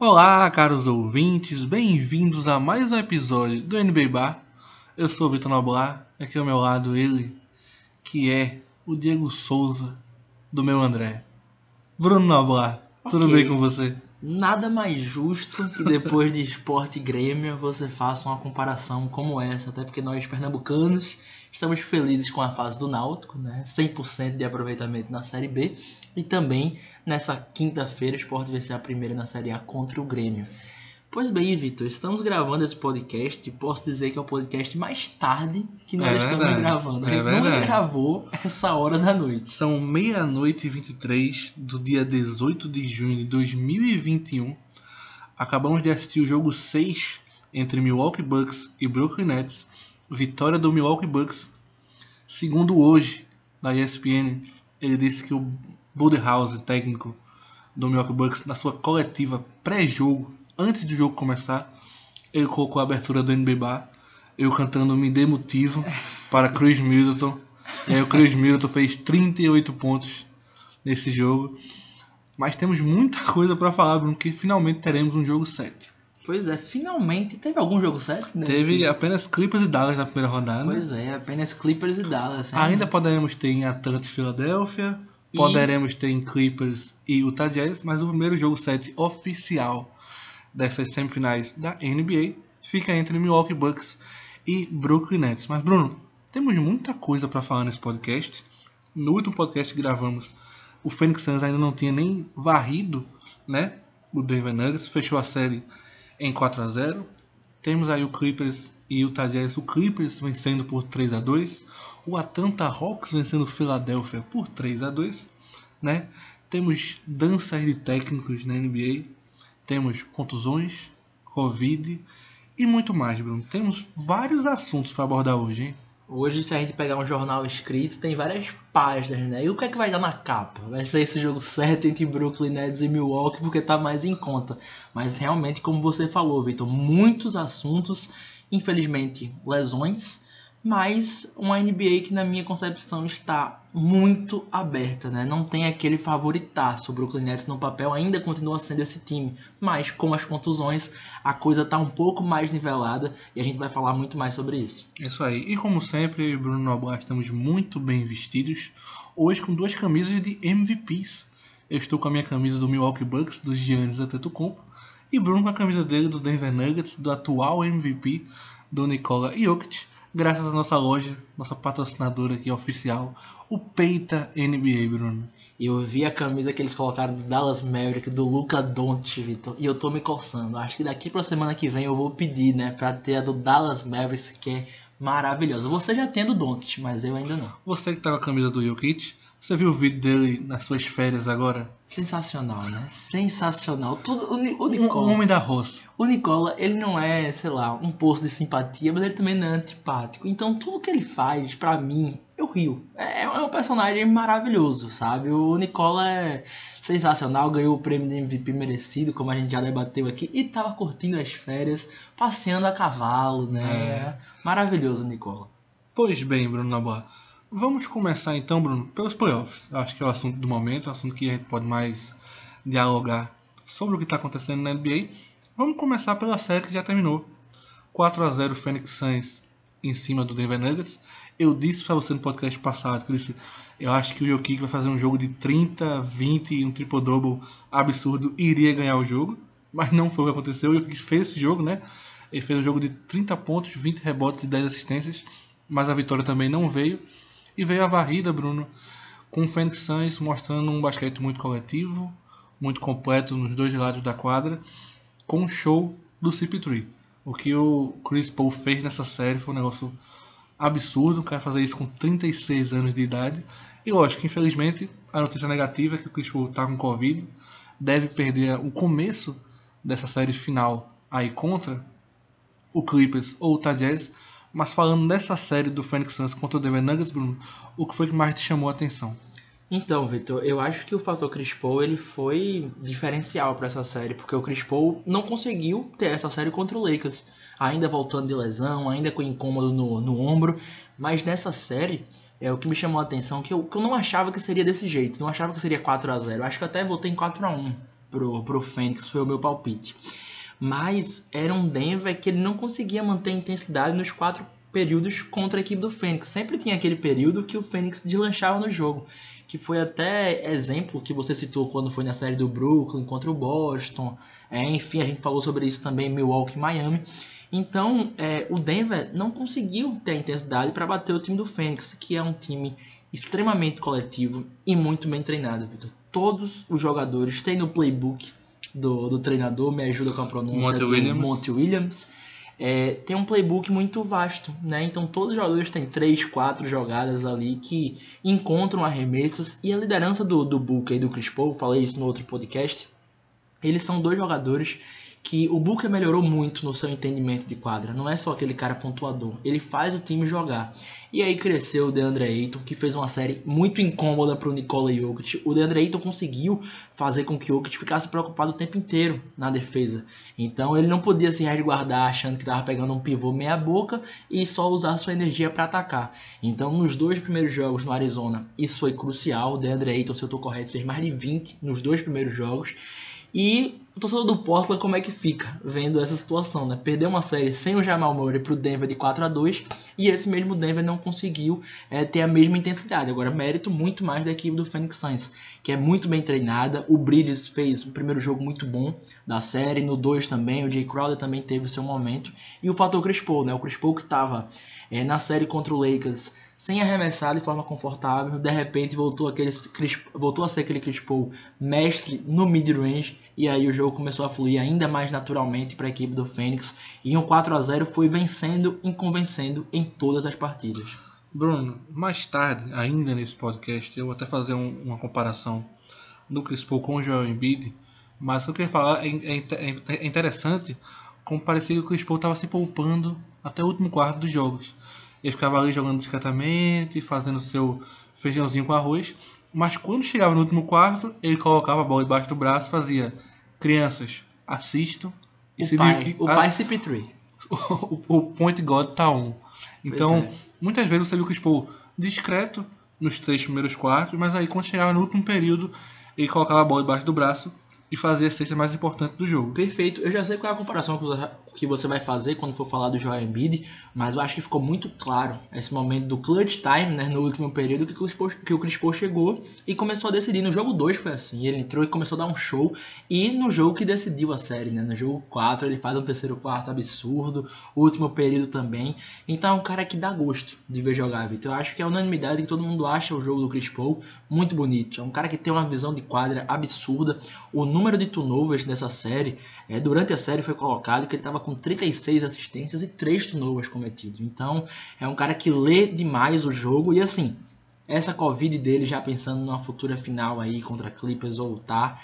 Olá, caros ouvintes, bem-vindos a mais um episódio do NBA Bar. Eu sou o Vitor Noblar, aqui ao meu lado ele, que é o Diego Souza do meu André. Bruno Noblar, tudo Ok. bem com você? Nada mais justo que depois de esporte e Grêmio você faça uma comparação como essa, até porque nós pernambucanos estamos felizes com a fase do Náutico, né? 100% de aproveitamento na Série B e também nessa quinta-feira o esporte vai ser a primeira na Série A contra o Grêmio. Pois bem, Vitor, estamos gravando esse podcast posso dizer que é o podcast mais tarde que nós É estamos verdade, gravando. A é gente não verdade. gravou essa hora da noite. São meia-noite e 23 do dia 18 de junho de 2021. Acabamos de assistir o jogo 6 entre Milwaukee Bucks e Brooklyn Nets. Vitória do Milwaukee Bucks. Segundo hoje, da ESPN, ele disse que o Budenholzer, técnico do Milwaukee Bucks, na sua coletiva pré-jogo, antes do jogo começar, ele colocou a abertura do NBA Bar, eu cantando Me Dê Motivo para Chris Middleton. E aí o Chris Middleton fez 38 pontos nesse jogo. Mas temos muita coisa para falar, Bruno, que finalmente teremos um jogo 7. Pois é, finalmente teve algum jogo certo? nesse- Teve apenas Clippers e Dallas na primeira rodada. Pois é, apenas Clippers e Dallas. né? Ainda poderemos ter em Atlanta e Filadélfia. E- Poderemos ter em Clippers e Utah Jazz. Mas o primeiro jogo 7 oficial dessas semifinais da NBA fica entre Milwaukee Bucks e Brooklyn Nets. Mas, Bruno, temos muita coisa para falar nesse podcast. No último podcast que gravamos, o Phoenix Suns ainda não tinha nem varrido, né? O Denver Nuggets fechou a série em 4 a 0. Temos aí o Clippers e o Jazz, o Clippers vencendo por 3 a 2, o Atlanta Hawks vencendo o Philadelphia por 3 a 2, né? Temos danças de técnicos na NBA, temos contusões, Covid e muito mais, Bruno. Temos vários assuntos para abordar hoje, hein? Hoje, se a gente pegar um jornal escrito, tem várias páginas, né? E o que é que vai dar na capa? Vai ser esse jogo certo entre Brooklyn Nets e Milwaukee, porque tá mais em conta. Mas realmente, como você falou, Vitor, muitos assuntos, infelizmente, lesões, mas uma NBA que, na minha concepção, está muito aberta, né? Não tem aquele favoritaço. O Brooklyn Nets no papel ainda continua sendo esse time, mas com as contusões, a coisa tá um pouco mais nivelada e a gente vai falar muito mais sobre isso. Isso aí. E como sempre, Bruno Noblar estamos muito bem vestidos. Hoje com duas camisas de MVPs. Eu estou com a minha camisa do Milwaukee Bucks, do Giannis Antetokounmpo. E Bruno com a camisa dele do Denver Nuggets, do atual MVP, do Nikola Jokic. Graças à nossa loja, nossa patrocinadora aqui oficial, o Peita NBA, Bruno. Eu vi a camisa que eles colocaram do Dallas Maverick, do Luca Doncic, Vitor, e eu tô me coçando. Acho que daqui pra semana que vem eu vou pedir, né, pra ter a do Dallas Mavericks, que é maravilhosa. Você já tem do Doncic, mas eu ainda não. Você que tá com a camisa do Jokic, você viu o vídeo dele nas suas férias agora? Sensacional, né? Sensacional. Tudo, o, o Nicola, um homem da roça. o Nicola, ele não é, sei lá, um poço de simpatia, mas ele também não é antipático. Então tudo que ele faz, pra mim, eu rio. É, é um personagem maravilhoso, sabe? O Nicola é sensacional, ganhou o prêmio de MVP merecido, como a gente já debateu aqui, e tava curtindo as férias, passeando a cavalo, né? Maravilhoso, Nicola. Pois bem, Bruno Naboa. Vamos começar então, Bruno, pelos playoffs. Acho que é o assunto do momento, o assunto que a gente pode mais dialogar sobre o que está acontecendo na NBA. Vamos começar pela série que já terminou. 4 a 0 Phoenix Suns em cima do Denver Nuggets. Eu disse para você no podcast passado que eu, disse, eu acho que o Jokic vai fazer um jogo de 30, 20 e um triple-double absurdo e iria ganhar o jogo. Mas não foi o que aconteceu. O Jokic fez esse jogo, né? Ele fez um jogo de 30 pontos, 20 rebotes e 10 assistências. Mas a vitória também não veio. E veio a varrida, Bruno, com o Phoenix Suns mostrando um basquete muito coletivo, muito completo nos dois lados da quadra, com um show do CP3. O que o Chris Paul fez nessa série foi um negócio absurdo, o cara fazer isso com 36 anos de idade. E lógico, infelizmente, a notícia negativa é que o Chris Paul está com Covid, deve perder o começo dessa série final aí contra o Clippers ou o Utah Jazz. Mas falando dessa série do Phoenix Suns contra o Denver Nuggets, Bruno, o que foi que mais te chamou a atenção? Então, Vitor, eu acho que o fator Chris Paul ele foi diferencial para essa série, porque o Chris Paul não conseguiu ter essa série contra o Lakers, ainda voltando de lesão, ainda com incômodo no, no ombro, mas nessa série é o que me chamou a atenção que eu, que eu não achava que seria desse jeito, não achava que seria 4 a 0 acho que até voltei em 4 a 1 pro, pro Fênix, foi o meu palpite. Mas era um Denver que ele não conseguia manter a intensidade nos quatro períodos contra a equipe do Fênix. Sempre tinha aquele período que o Fênix deslanchava no jogo. Que foi até exemplo que você citou quando foi na série do Brooklyn contra o Boston. É, enfim, a gente falou sobre isso também em Milwaukee e Miami. Então, é, o Denver não conseguiu ter a intensidade para bater o time do Fênix, que é um time extremamente coletivo e muito bem treinado, Vitor. Todos os jogadores têm no playbook do, do treinador, me ajuda com a pronúncia Monty do Williams. Monty Williams. É, tem um playbook muito vasto, né? Então todos os jogadores têm três, quatro jogadas ali que encontram arremessos e a liderança do, do Booker e do Chris Paul, falei isso no outro podcast, eles são dois jogadores que o Booker melhorou muito no seu entendimento de quadra. Não é só aquele cara pontuador, ele faz o time jogar. E aí cresceu o DeAndre Ayton, que fez uma série muito incômoda para o Nikola Jokic. O DeAndre Ayton conseguiu fazer com que o Jokic ficasse preocupado o tempo inteiro na defesa. Então ele não podia se resguardar achando que estava pegando um pivô meia boca e só usar sua energia para atacar. Então nos dois primeiros jogos no Arizona, isso foi crucial. O DeAndre Ayton, se eu estou correto, fez mais de 20 nos dois primeiros jogos. E o torcedor do Portland como é que fica vendo essa situação, né? Perdeu uma série sem o Jamal Murray pro Denver de 4 a 2 e esse mesmo Denver não conseguiu é, ter a mesma intensidade. Agora, mérito muito mais da equipe do Phoenix Suns, que é muito bem treinada. O Bridges fez um primeiro jogo muito bom da série, no 2 também, o Jay Crowder também teve o seu momento. E o fator Chris Paul, né? O Chris Paul que estava é, na série contra o Lakers sem arremessar de forma confortável, de repente voltou, aquele, voltou a ser aquele Chris Paul mestre no mid-range, e aí o jogo começou a fluir ainda mais naturalmente para a equipe do Fênix, e um 4 a 0 foi vencendo e convencendo em todas as partidas. Bruno, mais tarde, ainda nesse podcast, eu vou até fazer um, uma comparação do Chris Paul com o Joel Embiid, mas o que eu queria falar é, é, é interessante como parecia que o Chris Paul estava se poupando até o último quarto dos jogos. Ele ficava ali jogando discretamente, fazendo seu feijãozinho com arroz. Mas quando chegava no último quarto, ele colocava a bola debaixo do braço e fazia: Crianças, assistam. E o se pai, div... o a... pai CP3. o, o point God tá on. Então, é. muitas vezes você viu que o Paul discreto nos três primeiros quartos, mas aí quando chegava no último período, ele colocava a bola debaixo do braço e fazer a cesta mais importante do jogo. Perfeito. Eu já sei qual é a comparação que você vai fazer quando for falar do Joel Embiid, mas eu acho que ficou muito claro esse momento do clutch time, né, no último período que o Chris Paul, que o Chris Paul chegou e começou a decidir. No jogo 2 foi assim, ele entrou e começou a dar um show e no jogo que decidiu a série, né, no jogo 4 ele faz um terceiro quarto absurdo, último período também. Então é um cara que dá gosto de ver jogar, Vitor. Eu acho que é unanimidade que todo mundo acha o jogo do Chris Paul muito bonito. É um cara que tem uma visão de quadra absurda. O número de turnovers nessa série, é, durante a série foi colocado que ele estava com 36 assistências e 3 turnovers cometidos. Então, é um cara que lê demais o jogo e assim, essa Covid dele já pensando numa futura final aí contra Clippers ou tá,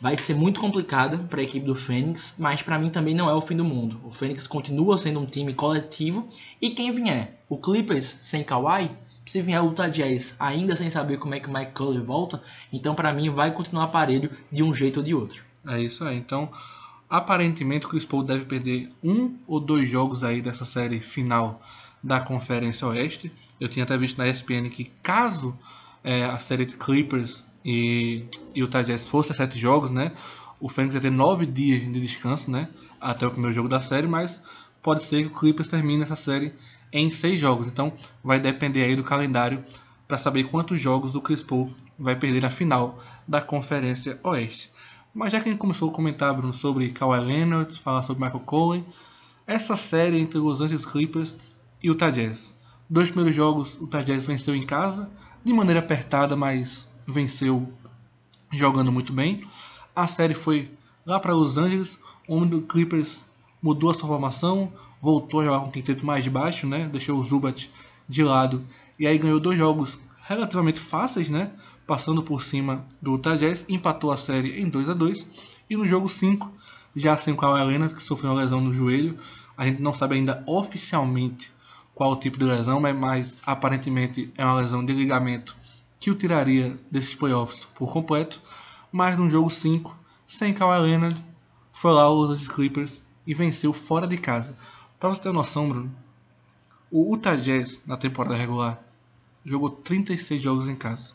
vai ser muito complicada para a equipe do Fênix, mas para mim também não é o fim do mundo. O Fênix continua sendo um time coletivo e quem vier, o Clippers sem Kawhi, se vier o Utah Jazz ainda sem saber como é que o Mike Conley volta, então para mim vai continuar aparelho de um jeito ou de outro. É isso aí. Então, aparentemente o Chris Paul deve perder um ou dois jogos aí dessa série final da Conferência Oeste. Eu tinha até visto na ESPN que caso é, a série de Clippers e, e o Jazz fosse a sete jogos, né? O Phoenix ia ter nove dias de descanso, né? Até o primeiro jogo da série, mas pode ser que o Clippers termine essa série em seis jogos. Então vai depender aí do calendário para saber quantos jogos o Chris Paul vai perder na final da Conferência Oeste. Mas já que a gente começou a comentar, Bruno, sobre Kawhi Leonard, falar sobre Michael Conley, essa série entre os Angeles Clippers e o Jazz. Dois primeiros jogos o Jazz venceu em casa, de maneira apertada, mas venceu jogando muito bem. A série foi lá para Los Angeles, onde o Clippers mudou a sua formação, voltou a jogar com um quinteto mais baixo, né? Deixou o Zubat de lado e aí ganhou dois jogos relativamente fáceis, né? Passando por cima do Utah Jazz, empatou a série em 2 a 2 e no jogo 5, já sem o Kawhi Leonard, que sofreu uma lesão no joelho, a gente não sabe ainda oficialmente qual o tipo de lesão, mas, mas aparentemente é uma lesão de ligamento que o tiraria desses playoffs por completo. Mas no jogo 5, sem Kawhi Leonard, foi lá os Clippers e venceu fora de casa. Para você ter noção, Bruno, o Utah Jazz na temporada regular jogou 36 jogos em casa.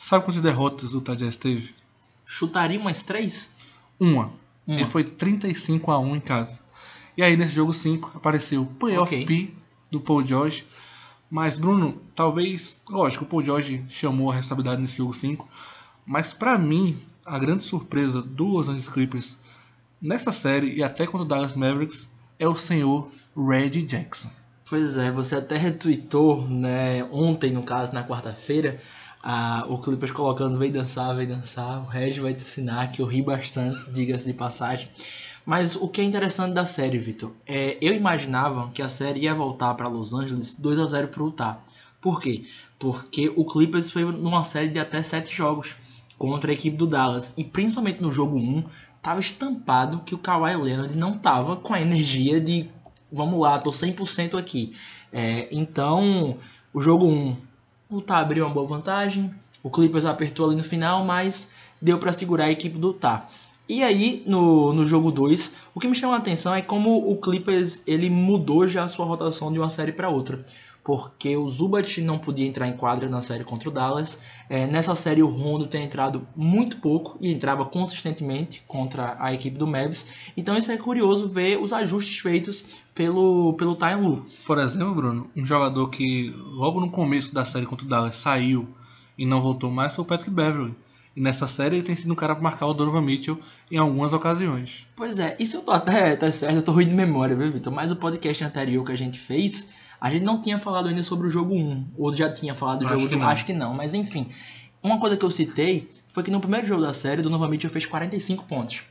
Sabe quantas derrotas o Jazz teve? Chutaria umas três? Uma. Uma. Ele foi 35 a 1 em casa. E aí nesse jogo 5 apareceu o Playoff Ok. P do Paul George. Mas Bruno, talvez, lógico, o Paul George chamou a responsabilidade nesse jogo 5, mas pra mim, a grande surpresa do Los Angeles Clippers nessa série e até contra o Dallas Mavericks é o senhor Reggie Jackson. Pois é, você até retweetou, né, ontem, no caso, na quarta-feira, ah, o Clippers colocando vem dançar, vem dançar, o Reg vai te ensinar, que eu ri bastante, diga-se de passagem. Mas o que é interessante da série, Vitor, é eu imaginava que a série ia voltar para Los Angeles 2 a 0 para o Utah. Por quê? Porque o Clippers foi numa série de até 7 jogos contra a equipe do Dallas e principalmente no jogo 1 estava estampado que o Kawhi Leonard não estava com a energia de vamos lá, tô 100% aqui. É, então, o jogo 1, o Utah abriu uma boa vantagem, o Clippers apertou ali no final, mas deu para segurar a equipe do Utah. E aí, no, no jogo 2, o que me chama a atenção é como o Clippers ele mudou já a sua rotação de uma série para outra. Porque o Zubat não podia entrar em quadra na série contra o Dallas. É, nessa série, o Rondo tem entrado muito pouco e entrava consistentemente contra a equipe do Mavs. Então, isso é curioso ver os ajustes feitos pelo, pelo Ty Lue. Por exemplo, Bruno, um jogador que logo no começo da série contra o Dallas saiu e não voltou mais foi o Patrick Beverly. E nessa série ele tem sido um cara para marcar o Donovan Mitchell em algumas ocasiões. Pois é, isso eu tô até, até certo, eu tô ruim de memória, viu, Vitor? Mas o podcast anterior que a gente fez, a gente não tinha falado ainda sobre o jogo 1. Ou já tinha falado do Acho jogo que 1, não. acho que não, mas enfim. Uma coisa que eu citei foi que no primeiro jogo da série, Donovan Mitchell fez 45 pontos.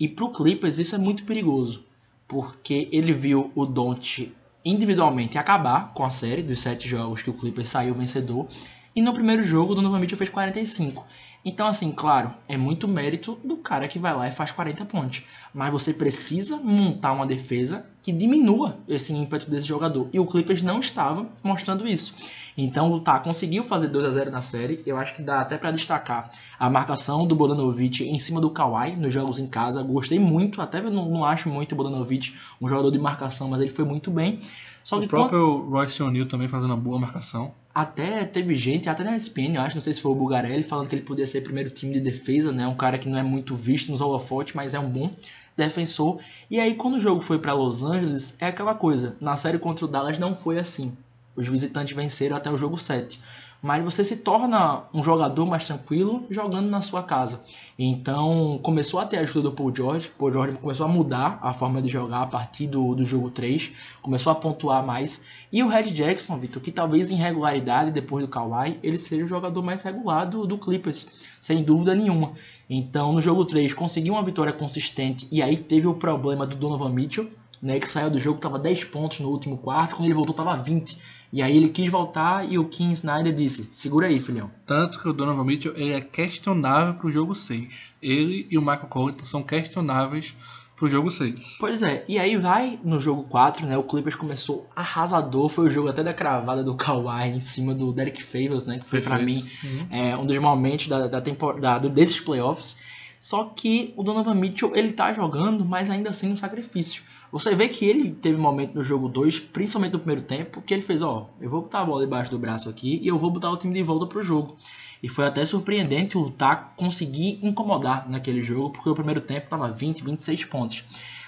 E pro Clippers isso é muito perigoso, porque ele viu o Don't individualmente acabar com a série dos sete jogos que o Clippers saiu vencedor. E no primeiro jogo, o Donovan Mitchell fez 45. Então, assim, claro, é muito mérito do cara que vai lá e faz 40 pontos. Mas você precisa montar uma defesa que diminua esse ímpeto desse jogador. E o Clippers não estava mostrando isso. Então, o Tá conseguiu fazer 2 a 0 na série. Eu acho que dá até para destacar a marcação do Bodanovic em cima do Kawhi nos jogos em casa. Gostei muito, até não, não acho muito o Bodanovic um jogador de marcação, mas ele foi muito bem. Só O que quando- próprio Royce O'Neal também fazendo uma boa marcação. Até teve gente, até na ESPN, eu acho, não sei se foi o Bugarelli, falando que ele podia ser primeiro time de defesa, né? Um cara que não é muito visto nos holofotes, mas é um bom defensor. E aí, quando o jogo foi para Los Angeles, é aquela coisa. Na série contra o Dallas não foi assim. Os visitantes venceram até o jogo 7. Mas você se torna um jogador mais tranquilo jogando na sua casa. Então começou a ter a ajuda do Paul George. Paul George começou a mudar a forma de jogar a partir do, do jogo 3. Começou a pontuar mais. E o Red Jackson, Vitor, que talvez em regularidade depois do Kawhi, ele seja o jogador mais regular do, do Clippers. Sem dúvida nenhuma. Então no jogo 3 conseguiu uma vitória consistente. E aí teve o problema do Donovan Mitchell. Né, que saiu do jogo, estava 10 pontos no último quarto, quando ele voltou estava 20. E aí ele quis voltar e o Kim Snyder disse: segura aí, filhão. Tanto que o Donovan Mitchell ele é questionável pro jogo 6. Ele e o Michael Collington são questionáveis pro jogo 6. Pois é, e aí vai no jogo 4, né? O Clippers começou arrasador, foi o jogo até da cravada do Kawhi em cima do Derek Favors, né? Que foi pra mim Uhum. é, um dos momentos da, da temporada desses playoffs. Só que o Donovan Mitchell ele tá jogando, mas ainda assim um sacrifício. Você vê que ele teve um momento no jogo 2, principalmente no primeiro tempo, que ele fez, ó, eu vou botar a bola debaixo do braço aqui e eu vou botar o time de volta pro jogo. E foi até surpreendente o Tá conseguir incomodar naquele jogo, porque o primeiro tempo tava 20, 26 pontos.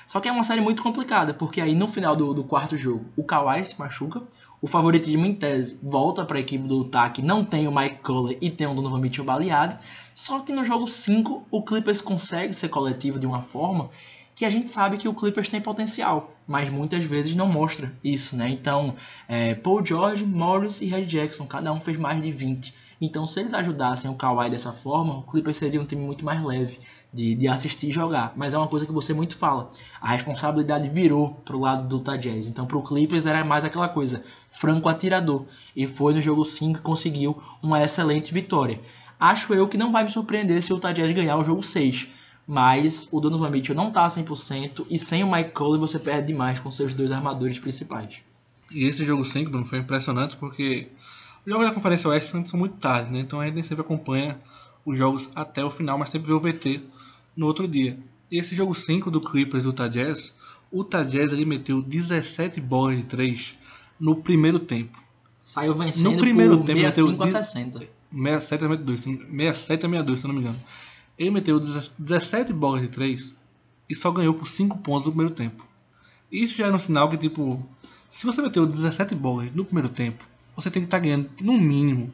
Só que é uma série muito complicada, porque aí no final do, do quarto jogo, o Kawhi se machuca, o favoritismo em tese volta para a equipe do Utah, que não tem o Mike Conley e tem o Donovan Mitchell baleado. Só que no jogo 5, o Clippers consegue ser coletivo de uma forma que a gente sabe que o Clippers tem potencial, mas muitas vezes não mostra isso, né? Então, é, Paul George, Morris e Red Jackson, cada um fez mais de 20. Então, se eles ajudassem o Kawhi dessa forma, o Clippers seria um time muito mais leve de, de assistir e jogar. Mas é uma coisa que você muito fala. A responsabilidade virou pro lado do Utah Jazz. Então, pro Clippers era mais aquela coisa, franco atirador. E foi no jogo 5 que conseguiu uma excelente vitória. Acho eu que não vai me surpreender se o Utah Jazz ganhar o jogo 6. Mas o Donovan Mitchell não tá 100% e sem o Mike Conley você perde demais com seus dois armadores principais. E esse jogo 5, Bruno, foi impressionante porque os jogos da Conferência Oeste sempre são muito tarde, né? Então a gente sempre acompanha os jogos até o final, mas sempre vê o VT no outro dia. E esse jogo 5 do Clippers do Utah Jazz, o Utah Jazz ele meteu 17 bolas de 3 no primeiro tempo. Saiu vencendo No primeiro por tempo, 65 a meteu 60. 67 a 62, 67 a 62, se não me engano. Ele meteu 17 bolas de 3 e só ganhou por 5 pontos no primeiro tempo. Isso já era um sinal que, tipo, se você meteu 17 bolas no primeiro tempo, você tem que estar tá ganhando, no mínimo,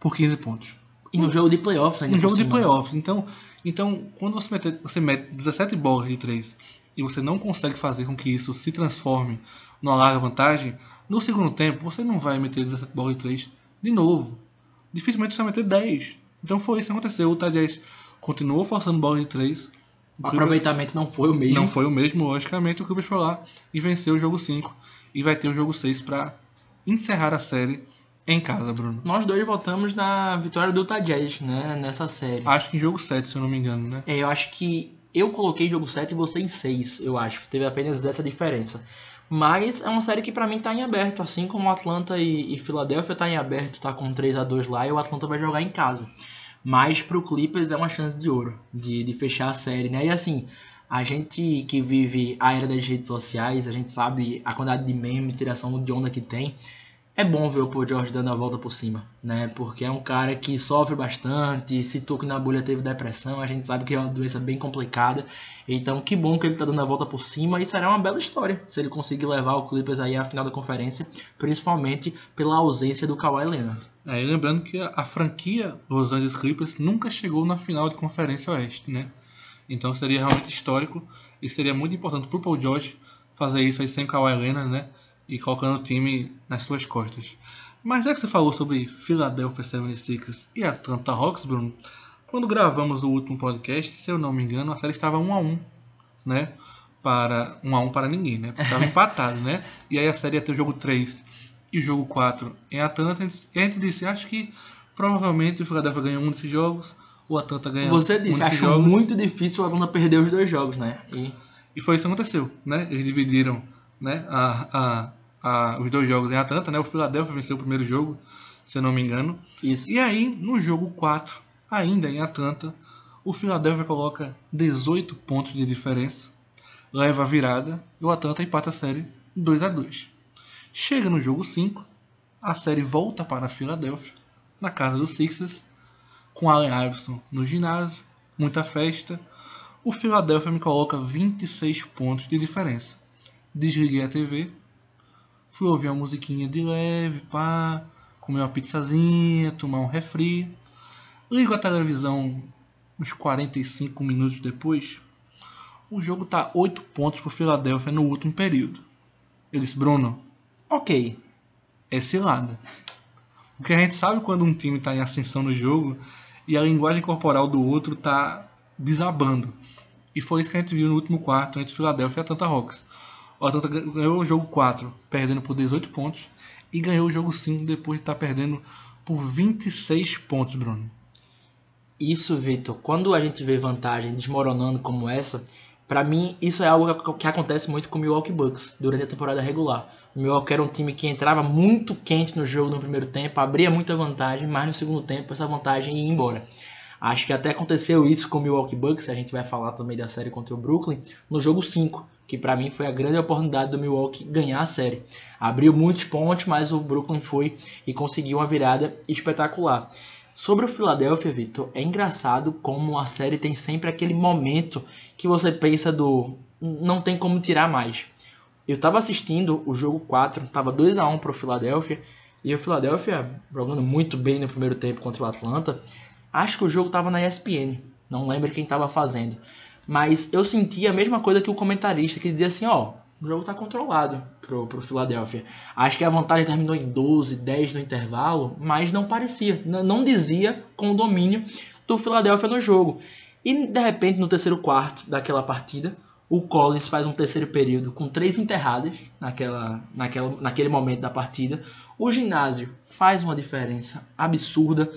por 15 pontos. E no jogo de playoffs ainda. No jogo cima. de playoffs. Então, então quando você, mete, você mete 17 bolas de 3 e você não consegue fazer com que isso se transforme numa larga vantagem, no segundo tempo você não vai meter 17 bolas de 3 de novo. Dificilmente você vai meter 10. Então foi isso que aconteceu. O Tadjez continuou forçando bola de 3. O aproveitamento não foi o mesmo. Não foi o mesmo, logicamente. O Clippers foi lá e venceu o jogo 5. E vai ter o jogo 6 para encerrar a série em casa, Bruno. Nós dois votamos na vitória do Utah Jazz, né? Nessa série. Acho que em jogo 7, se eu não me engano, né? É, eu acho que eu coloquei jogo 7 e você em 6, eu acho. Teve apenas essa diferença. Mas é uma série que para mim tá em aberto, assim como Atlanta e, e Filadélfia tá em aberto, tá com 3 a 2 lá e o Atlanta vai jogar em casa. Mas pro Clippers é uma chance de ouro de, de fechar a série, né? E assim, a gente que vive a era das redes sociais, a gente sabe a quantidade de meme, tiração de onda que tem é bom ver o Paul George dando a volta por cima, né? Porque é um cara que sofre bastante, se que na bolha teve depressão, a gente sabe que é uma doença bem complicada. Então, que bom que ele tá dando a volta por cima e será uma bela história se ele conseguir levar o Clippers aí à final da conferência, principalmente pela ausência do Kawhi Leonard. É, e lembrando que a, a franquia Los Angeles Clippers nunca chegou na final de conferência oeste, né? Então seria realmente histórico e seria muito importante pro Paul George fazer isso aí sem Kawhi Leonard, né? E colocando o time nas suas costas. Mas já que você falou sobre Philadelphia 76ers e Atlanta Hawks, Bruno, quando gravamos o último podcast, se eu não me engano, a série estava 1 a 1, né? Para 1 a 1 para ninguém, né? Estava empatado, né? E aí a série ia ter o jogo 3 e o jogo 4 em Atlanta. E a gente disse, acho que provavelmente o Philadelphia ganha um desses jogos, o Atlanta ganha Você disse, um acho jogos. muito difícil o Atlanta perder os dois jogos, né? E... E foi isso que aconteceu, né? Eles dividiram né, a, a, a, os dois jogos em Atlanta, né? O Philadelphia venceu o primeiro jogo, se eu não me engano. Isso. E aí, no jogo 4, ainda em Atlanta, o Philadelphia coloca 18 pontos de diferença, leva a virada e o Atlanta empata a série 2 a 2. Chega no jogo 5, a série volta para a Filadélfia, na casa dos Sixers, com Allen Iverson no ginásio, muita festa. O Philadelphia me coloca 26 pontos de diferença desliguei a TV, fui ouvir uma musiquinha de leve, pá, comer uma pizzazinha, tomar um refri. Ligo a televisão uns 45 minutos depois. O jogo tá 8 pontos pro Philadelphia no último período. Eu disse, Bruno, ok, é cilada. Porque a gente sabe quando um time tá em ascensão no jogo e a linguagem corporal do outro tá desabando. E foi isso que a gente viu no último quarto entre Philadelphia e Atlanta Hawks. O Atlanta ganhou o jogo 4, perdendo por 18 pontos. E ganhou o jogo 5 depois de estar perdendo por 26 pontos, Bruno. Isso, Vitor, quando a gente vê vantagem desmoronando como essa, para mim isso é algo que acontece muito com o Milwaukee Bucks durante a temporada regular. O Milwaukee era um time que entrava muito quente no jogo no primeiro tempo, abria muita vantagem, mas no segundo tempo essa vantagem ia embora. Acho que até aconteceu isso com o Milwaukee Bucks, a gente vai falar também da série contra o Brooklyn, no jogo 5 que para mim foi a grande oportunidade do Milwaukee ganhar a série. Abriu muitos pontos, mas o Brooklyn foi e conseguiu uma virada espetacular. Sobre o Philadelphia, Victor, é engraçado como a série tem sempre aquele momento que você pensa do não tem como tirar mais. Eu estava assistindo o jogo 4, estava 2 a 1 para o Philadelphia, e o Philadelphia jogando muito bem no primeiro tempo contra o Atlanta. Acho que o jogo estava na ESPN, não lembro quem estava fazendo. Mas eu senti a mesma coisa que o comentarista, que dizia assim, ó, o jogo tá controlado pro, pro Philadelphia. Acho que a vantagem terminou em 12, 10 no intervalo, mas não parecia, não dizia com o domínio do Philadelphia no jogo. E de repente, no terceiro quarto daquela partida, o Collins faz um terceiro período com três enterradas naquela, naquela, naquele momento da partida. O ginásio faz uma diferença absurda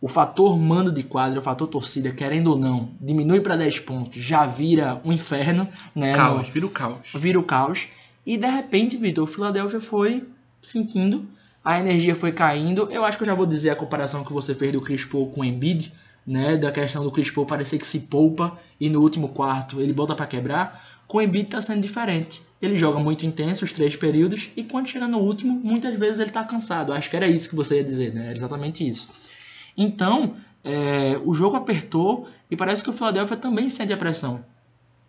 o fator mando de quadra, o fator torcida, querendo ou não, diminui para 10 pontos, já vira um inferno, né? Caos, vira o caos. Vira o caos. E de repente, Vitor, o Philadelphia foi sentindo, a energia foi caindo. Eu acho que eu já vou dizer a comparação que você fez do Chris Paul com o Embiid, né? Da questão do Chris Paul parecer que se poupa e no último quarto ele volta para quebrar. Com o Embiid tá sendo diferente. Ele joga muito intenso os três períodos e quando chega no último, muitas vezes ele tá cansado. Acho que era isso que você ia dizer, né? Era exatamente isso. Então, é, o jogo apertou e parece que o Philadelphia também sente a pressão.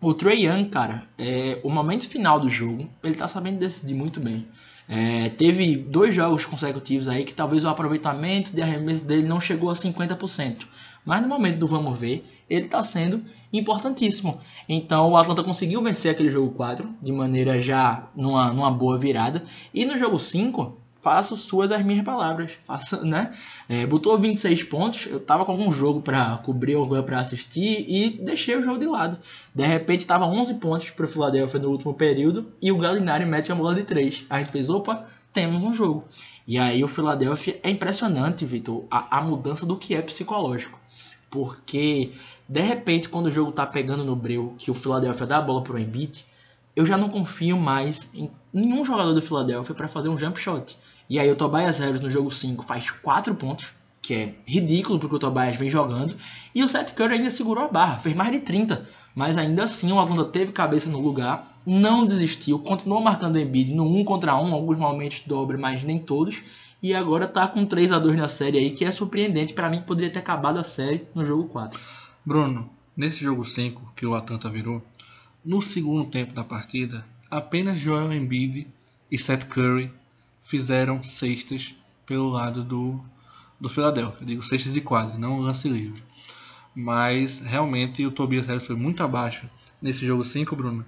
O Trey Young, cara, é, o momento final do jogo, ele tá sabendo decidir muito bem. É, teve dois jogos consecutivos aí que talvez o aproveitamento de arremesso dele não chegou a 50%. Mas no momento do vamos ver, ele está sendo importantíssimo. Então o Atlanta conseguiu vencer aquele jogo 4 de maneira já numa, numa boa virada. E no jogo 5, faço suas as minhas palavras. Faça, né? É, botou 26 pontos, eu tava com algum jogo para cobrir, alguma para assistir e deixei o jogo de lado. De repente tava 11 pontos para o Philadelphia no último período e o Gallinari mete a bola de 3. A gente fez, opa, temos um jogo. E aí o Philadelphia é impressionante, Vitor, a, a mudança do que é psicológico. Porque de repente quando o jogo tá pegando no breu, que o Philadelphia dá a bola pro Embiid, eu já não confio mais em nenhum jogador do Philadelphia para fazer um jump shot. E aí o Tobias Harris no jogo 5 faz 4 pontos, que é ridículo porque o Tobias vem jogando. E o Seth Curry ainda segurou a barra, fez mais de 30. Mas ainda assim o Atlanta teve cabeça no lugar, não desistiu, continuou marcando o Embiid no 1 contra 1, alguns momentos dobre, mas nem todos. E agora tá com 3 a 2 na série aí, que é surpreendente. para mim poderia ter acabado a série no jogo 4. Bruno, nesse jogo 5 que o Atlanta virou, no segundo tempo da partida, apenas Joel Embiid e Seth Curry fizeram cestas pelo lado do, do Philadelphia. digo cestas de quadra, não lance livre. Mas realmente o Tobias Harris foi muito abaixo nesse jogo 5, Bruno.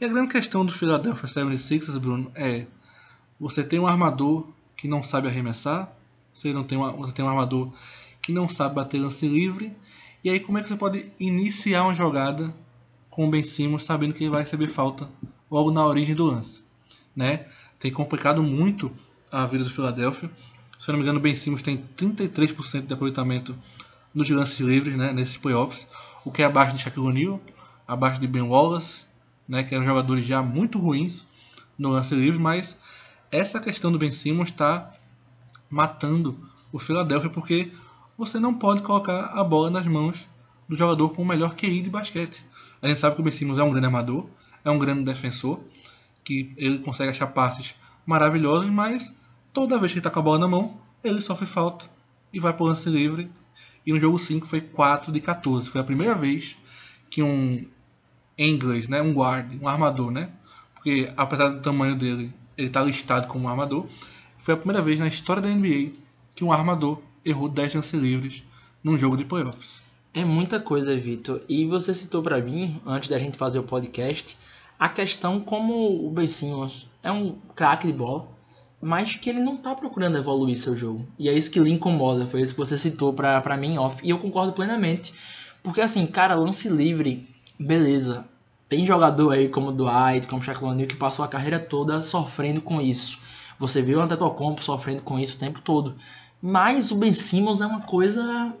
E a grande questão do Philadelphia 76ers, Bruno, é você tem um armador que não sabe arremessar, você, não tem, uma, você tem um armador que não sabe bater lance livre, e aí como é que você pode iniciar uma jogada com o Ben Simmons sabendo que ele vai receber falta logo na origem do lance, né? Tem complicado muito a vida do Philadelphia. Se eu não me engano, Ben Simmons tem 33% de aproveitamento nos lances livres né, nesses playoffs, o que é abaixo de Shaquille O'Neal, abaixo de Ben Wallace, né, que eram jogadores já muito ruins no lance livre, mas essa questão do Ben Simmons está matando o Philadelphia porque você não pode colocar a bola nas mãos do jogador com o melhor QI de basquete. A gente sabe que o Ben Simmons é um grande amador, é um grande defensor, que ele consegue achar passes maravilhosos, mas toda vez que ele está com a bola na mão, ele sofre falta e vai para o lance livre. E no jogo 5 foi 4 de 14. Foi a primeira vez que um, inglês, né, um guard, um armador, né, porque apesar do tamanho dele, ele está listado como um armador, foi a primeira vez na história da NBA que um armador errou 10 lances livres num jogo de playoffs. É muita coisa, Vitor. E você citou para mim, antes da gente fazer o podcast, a questão como o Ben Simmons é um craque de bola, mas que ele não está procurando evoluir seu jogo. E é isso que lhe incomoda, foi isso que você citou pra, pra mim off. E eu concordo plenamente. Porque assim, cara, lance livre, beleza. Tem jogador aí como Dwight, como o que passou a carreira toda sofrendo com isso. Você viu o Antetokounmpo sofrendo com isso o tempo todo. Mas o Ben Simmons é uma coisa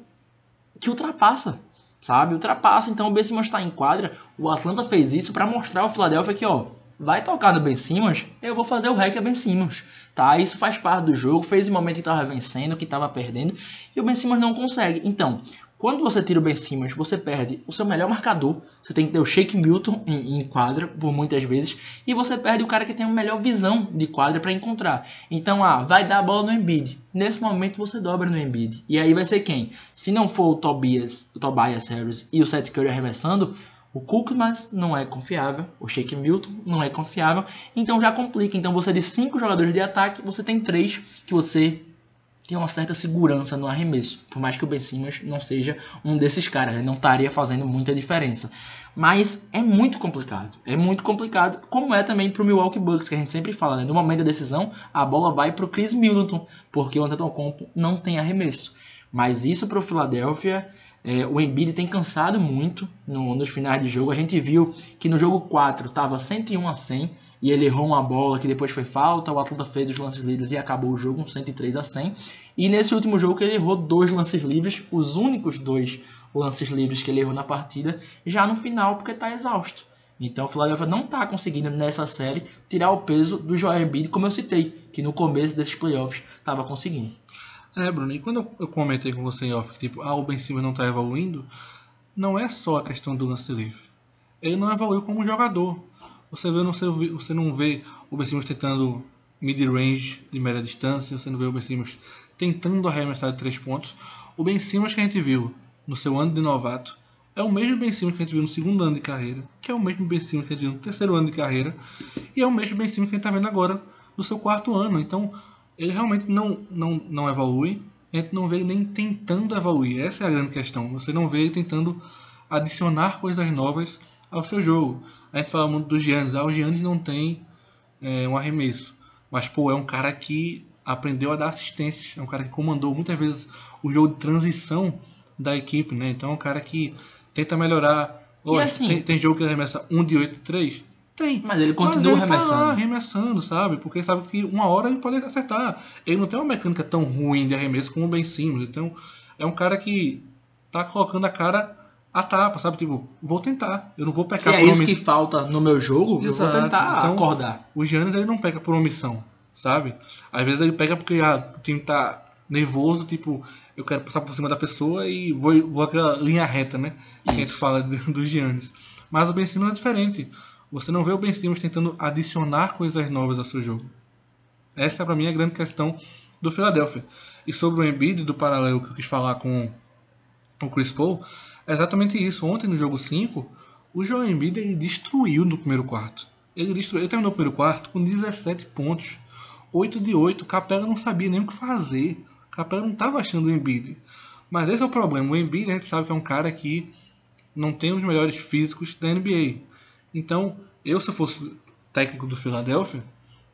que ultrapassa sabe? Ultrapassa, então o Ben Simmons está em quadra. O Atlanta fez isso para mostrar ao Philadelphia que, ó, vai tocar no Ben Simmons, eu vou fazer o hack a Ben Simmons, tá? Isso faz parte do jogo, fez o momento que estava vencendo, que estava perdendo, e o Ben Simmons não consegue. Então, quando você tira o Ben Simmons, você perde o seu melhor marcador. Você tem que ter o Shake Milton em, em quadra, por muitas vezes. E você perde o cara que tem a melhor visão de quadra para encontrar. Então, ah, vai dar a bola no Embiid. Nesse momento você dobra no Embiid. E aí vai ser quem? Se não for o Tobias, o Tobias Harris e o Seth Curry arremessando, o Cookman não é confiável, o Shake Milton não é confiável, então já complica. Então você de cinco jogadores de ataque, você tem três que você tem uma certa segurança no arremesso. Por mais que o Ben Simmons não seja um desses caras, ele não estaria fazendo muita diferença. Mas é muito complicado. É muito complicado, como é também para o Milwaukee Bucks, que a gente sempre fala, né? No momento da decisão, a bola vai para o Chris Middleton, porque o Antetokounmpo não tem arremesso. Mas isso para o Philadelphia, é, o Embiid tem cansado muito no, nos finais de jogo. A gente viu que no jogo 4 estava 101 a 100, e ele errou uma bola que depois foi falta, o Atlanta fez os lances livres e acabou o jogo um 103 a 100. E nesse último jogo que ele errou dois lances livres, os únicos dois lances livres que ele errou na partida, já no final porque está exausto. Então o Philadelphia não está conseguindo nessa série tirar o peso do Joel Embiid, como eu citei, que no começo desses playoffs estava conseguindo. É, Bruno, e quando eu comentei com você em off que tipo, ah, o Ben Simmons não está evoluindo, não é só a questão do lance livre. Ele não evoluiu como jogador. Você, vê, você, você não vê o Ben Simmons tentando mid-range de média distância, você não vê o Ben Simmons tentando arremessar de três pontos. O Ben Simmons que a gente viu no seu ano de novato é o mesmo Ben Simmons que a gente viu no segundo ano de carreira, que é o mesmo Ben Simmons que a gente viu no terceiro ano de carreira, e é o mesmo Ben Simmons que a gente está vendo agora no seu quarto ano. Então, ele realmente não, não, não evolui, a gente não vê ele nem tentando evoluir. Essa é a grande questão. Você não vê ele tentando adicionar coisas novas ao seu jogo. A gente fala muito dos Giannis. Ah, o Giannis não tem é, um arremesso. Mas, pô, é um cara que aprendeu a dar assistências. É um cara que comandou muitas vezes o jogo de transição da equipe, né? Então é um cara que tenta melhorar. Lógico, assim- tem, tem jogo que arremessa 1 de 8 3? Tem. Mas ele continua Mas ele Tá lá arremessando. arremessando, sabe? Porque sabe que uma hora ele pode acertar. Ele não tem uma mecânica tão ruim de arremesso como o Ben Simmons. Então é um cara que tá colocando a cara a tapa, sabe? Tipo, vou tentar. Eu não vou Se pecar é por isso omissão. que falta no meu jogo, eu Exato. vou tentar Então, acordar. O Giannis ele não pega por omissão, sabe? Às vezes ele pega porque ah, o time tá nervoso, tipo, eu quero passar por cima da pessoa e vou, vou aquela linha reta, né? Que a gente Isso. fala do, do Giannis. Mas o Ben Simmons é diferente. Você não vê o Ben Simmons tentando adicionar coisas novas ao seu jogo. Essa é pra mim a grande questão do Philadelphia. E sobre o Embiid, do paralelo que eu quis falar com o Chris Paul, é exatamente isso. Ontem no jogo 5, o Joel Embiid ele destruiu no primeiro quarto. Ele destruiu, ele terminou o primeiro quarto com 17 pontos. 8 de 8. O Capela não sabia nem o que fazer. Capela não estava achando o Embiid. Mas esse é o problema. O Embiid a gente sabe que é um cara que não tem os melhores físicos da NBA. Então, eu se eu fosse técnico do Philadelphia,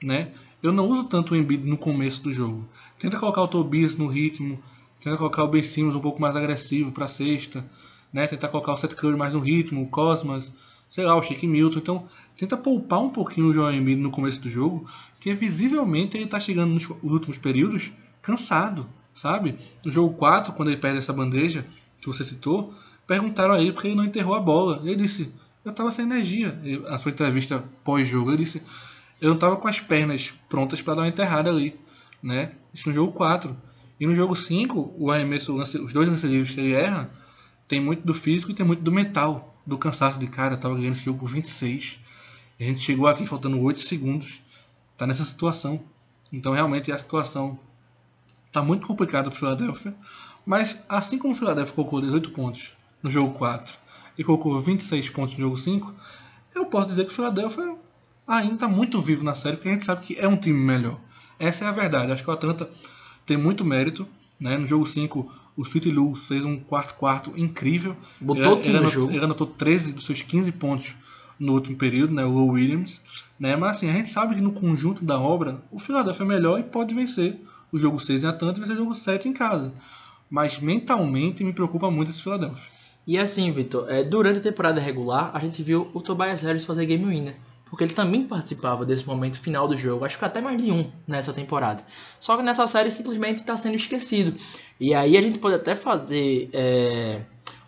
né, eu não uso tanto o Embiid no começo do jogo. Tenta colocar o Tobias no ritmo, tenta colocar o Ben Simmons um pouco mais agressivo para sexta, né, tentar colocar o Seth Curry mais no ritmo, o Cosmas, sei lá, o Shake Milton. Então, tenta poupar um pouquinho o Joel Embiid no começo do jogo, que visivelmente ele está chegando nos últimos períodos cansado, sabe? No jogo 4, quando ele perde essa bandeja que você citou, perguntaram a ele porque ele não enterrou a bola. Ele disse: Eu estava sem energia. A sua entrevista pós-jogo, ele disse: Eu não estava com as pernas prontas para dar uma enterrada ali, né? Isso no jogo 4. E no jogo 5, o arremesso, os dois lances livres que ele erra, tem muito do físico e tem muito do mental, do cansaço de cara. Eu tava ganhando esse jogo por 26. E a gente chegou aqui faltando 8 segundos. Tá nessa situação. Então realmente a situação tá muito complicada pro Philadelphia. Mas assim como o Philadelphia colocou 18 pontos no jogo 4 e colocou 26 pontos no jogo 5, eu posso dizer que o Philadelphia ainda está muito vivo na série, porque a gente sabe que é um time melhor. Essa é a verdade. Acho que o Atlanta tem muito mérito. Né? No jogo 5, o Sweet Lou fez um quarto-quarto incrível. Botou o time no anotou, jogo. Ele anotou 13 dos seus 15 pontos no último período, né? o Lou Williams. Né? Mas assim, a gente sabe que no conjunto da obra, o Philadelphia é melhor e pode vencer o jogo 6 em Atlanta e vencer o jogo 7 em casa. Mas mentalmente me preocupa muito esse Philadelphia. E assim, Vitor, é, durante a temporada regular, a gente viu o Tobias Harris fazer game winner. Porque ele também participava desse momento final do jogo. Acho que até mais de um nessa temporada. Só que nessa série simplesmente está sendo esquecido. E aí a gente pode até fazer é,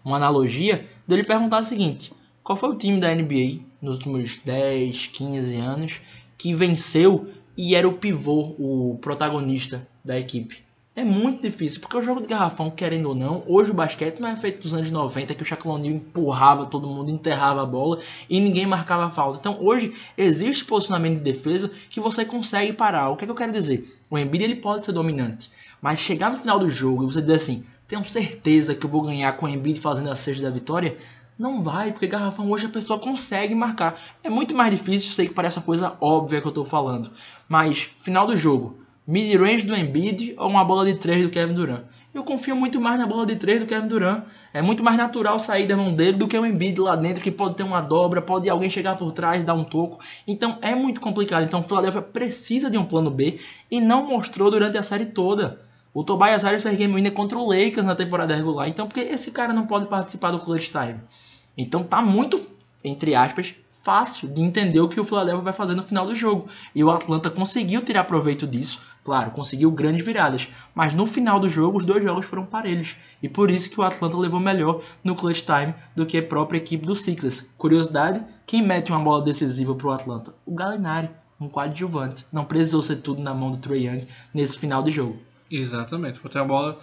uma analogia dele perguntar o seguinte: qual foi o time da NBA nos últimos 10, 15 anos que venceu e era o pivô, o protagonista da equipe? É muito difícil, porque o jogo de garrafão, querendo ou não, hoje o basquete não é feito dos anos 90, que o Shaquille O'Neal empurrava todo mundo, enterrava a bola e ninguém marcava falta. Então hoje existe posicionamento de defesa que você consegue parar. O que, é que eu quero dizer? O Embiid ele pode ser dominante, mas chegar no final do jogo e você dizer assim, tenho certeza que eu vou ganhar com o Embiid fazendo a sexta da vitória, não vai, porque garrafão hoje a pessoa consegue marcar. É muito mais difícil, sei que parece uma coisa óbvia que eu estou falando, mas final do jogo, mid-range do Embiid ou uma bola de 3 do Kevin Durant. Eu confio muito mais na bola de 3 do Kevin Durant. É muito mais natural sair da mão dele do que o Embiid lá dentro, que pode ter uma dobra, pode alguém chegar por trás, dar um toco. Então é muito complicado. Então o Philadelphia precisa de um plano B e não mostrou durante a série toda. O Tobias Harris fez game winner contra o Lakers na temporada regular. Então por que esse cara não pode participar do clutch time? Então tá muito, entre aspas, fácil de entender o que o Philadelphia vai fazer no final do jogo. E o Atlanta conseguiu tirar proveito disso, claro, conseguiu grandes viradas, mas no final do jogo os dois jogos foram parelhos. E por isso que o Atlanta levou melhor no clutch time do que a própria equipe do Sixers. Curiosidade, quem mete uma bola decisiva pro Atlanta? O Gallinari, um coadjuvante. Não precisou ser tudo na mão do Trae Young nesse final de jogo. Exatamente. Foi uma bola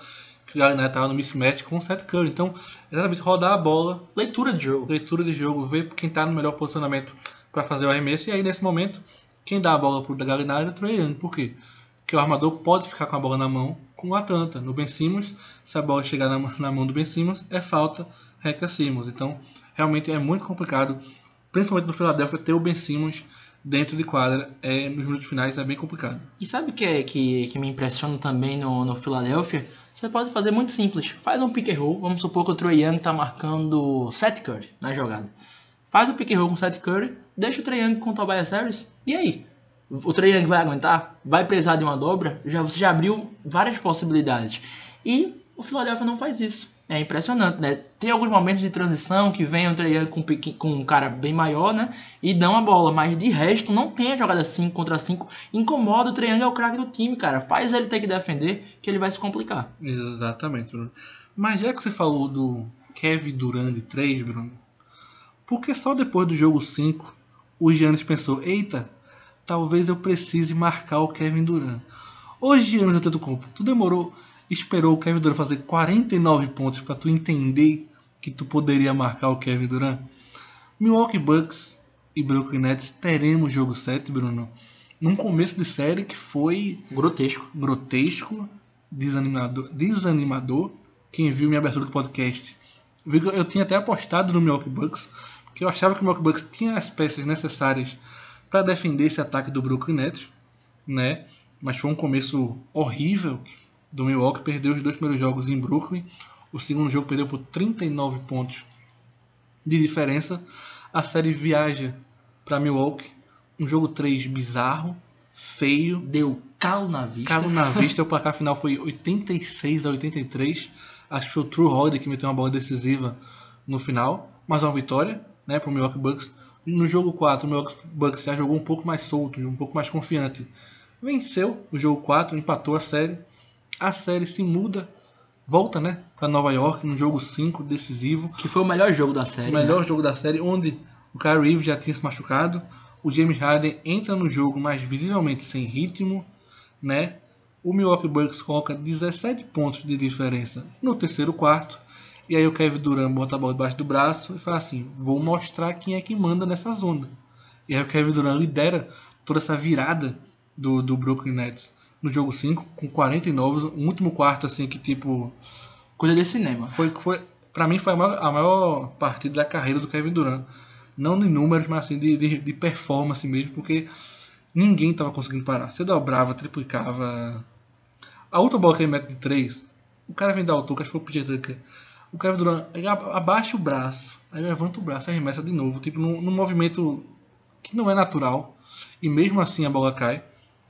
que Garnett estava no mismatch com o Seth Curry. Então, exatamente, rodar a bola, Leitura de jogo. leitura de jogo, ver quem está no melhor posicionamento para fazer o arremesso. E aí, nesse momento, quem dá a bola pro Gallinari é o Trae Young. Por quê? Porque o armador pode ficar com a bola na mão com o Atlanta. No Ben Simmons, se a bola chegar na, na mão do Ben Simmons, é falta Reca Simmons. Então, realmente é muito complicado, principalmente no Philadelphia, ter o Ben Simmons dentro de quadra é, nos minutos finais é bem complicado. E sabe o que, é, que, que me impressiona também no, no Philadelphia? Você pode fazer muito simples. Faz um pick and roll. Vamos supor que o Trae Young está marcando Seth Curry na jogada. Faz o pick and roll com Seth Curry, deixa o Trae Young com o Tobias Harris. E aí? O Trae Young vai aguentar? Vai precisar de uma dobra? Já, você já abriu várias possibilidades. E o Philadelphia não faz isso. É impressionante, né? Tem alguns momentos de transição que vem o Young com, com um cara bem maior, né? E dão a bola. Mas de resto, não tem a jogada 5 contra 5. Incomoda o Young, é o craque do time, cara. Faz ele ter que defender, que ele vai se complicar. Exatamente, Bruno. Mas já que você falou do Kevin Durant de 3, Bruno, porque só depois do jogo 5 o Giannis pensou, eita, talvez eu precise marcar o Kevin Durant. Ô Giannis Antetokounmpo, tu demorou, esperou o Kevin Durant fazer 49 pontos para tu entender que tu poderia marcar o Kevin Durant? Milwaukee Bucks e Brooklyn Nets teremos jogo 7, Bruno. Num começo de série que foi grotesco, grotesco, desanimador, desanimador. Quem viu minha abertura do podcast, viu eu tinha até apostado no Milwaukee Bucks, porque eu achava que o Milwaukee Bucks tinha as peças necessárias para defender esse ataque do Brooklyn Nets, né? Mas foi um começo horrível do Milwaukee, perdeu os dois primeiros jogos em Brooklyn, o segundo jogo perdeu por 39 pontos de diferença. A série viaja para Milwaukee, um jogo 3 bizarro, feio, deu calo na vista. Calo na vista, o placar final foi 86 a 83. Acho que foi o True Holiday que meteu uma bola decisiva no final, mas uma vitória, né, para o Milwaukee Bucks. No jogo 4, o Milwaukee Bucks já jogou um pouco mais solto, um pouco mais confiante. Venceu o jogo 4, empatou a série. A série se muda, volta né, para Nova York no jogo 5 decisivo. Que foi o melhor jogo da série. O melhor né? jogo da série, onde o Kyrie Irving já tinha se machucado. O James Harden entra no jogo, mas visivelmente sem ritmo. Né? O Milwaukee Bucks coloca 17 pontos de diferença no terceiro quarto. E aí o Kevin Durant bota a bola debaixo do braço e fala assim: vou mostrar quem é que manda nessa zona. E aí o Kevin Durant lidera toda essa virada do, do Brooklyn Nets no jogo 5 com 49, um último quarto assim que tipo coisa de cinema. Foi foi para mim foi a maior, a maior, partida da carreira do Kevin Durant. Não de números, mas assim de, de, de performance mesmo, porque ninguém tava conseguindo parar. Você dobrava, triplicava. A outra bola que ele mete de 3, o cara vem o toque, acho que foi o PJ Tucker o Kevin Durant abaixa o braço, aí levanta o braço e arremessa de novo, tipo num, num, movimento que não é natural, e mesmo assim a bola cai.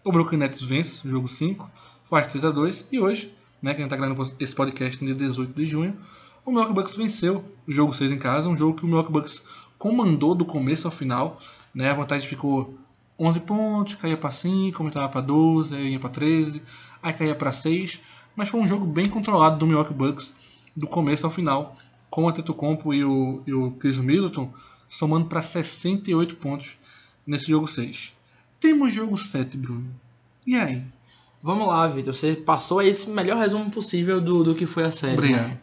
O Brooklyn Nets vence o jogo 5, faz 3 a 2 e hoje, né, que a gente está gravando esse podcast no dia 18 de junho, o Milwaukee Bucks venceu o jogo 6 em casa, um jogo que o Milwaukee Bucks comandou do começo ao final, né, a vantagem ficou 11 pontos, caía para 5, aumentava para 12, aí ia para 13, aí caía para 6, mas foi um jogo bem controlado do Milwaukee Bucks, do começo ao final, com o Antetokounmpo e o, e o Chris Middleton somando para 68 pontos nesse jogo 6. Temos jogo 7, Bruno. E aí? Vamos lá, Vitor. Você passou esse melhor resumo possível do, do que foi a série. Obrigado. Né?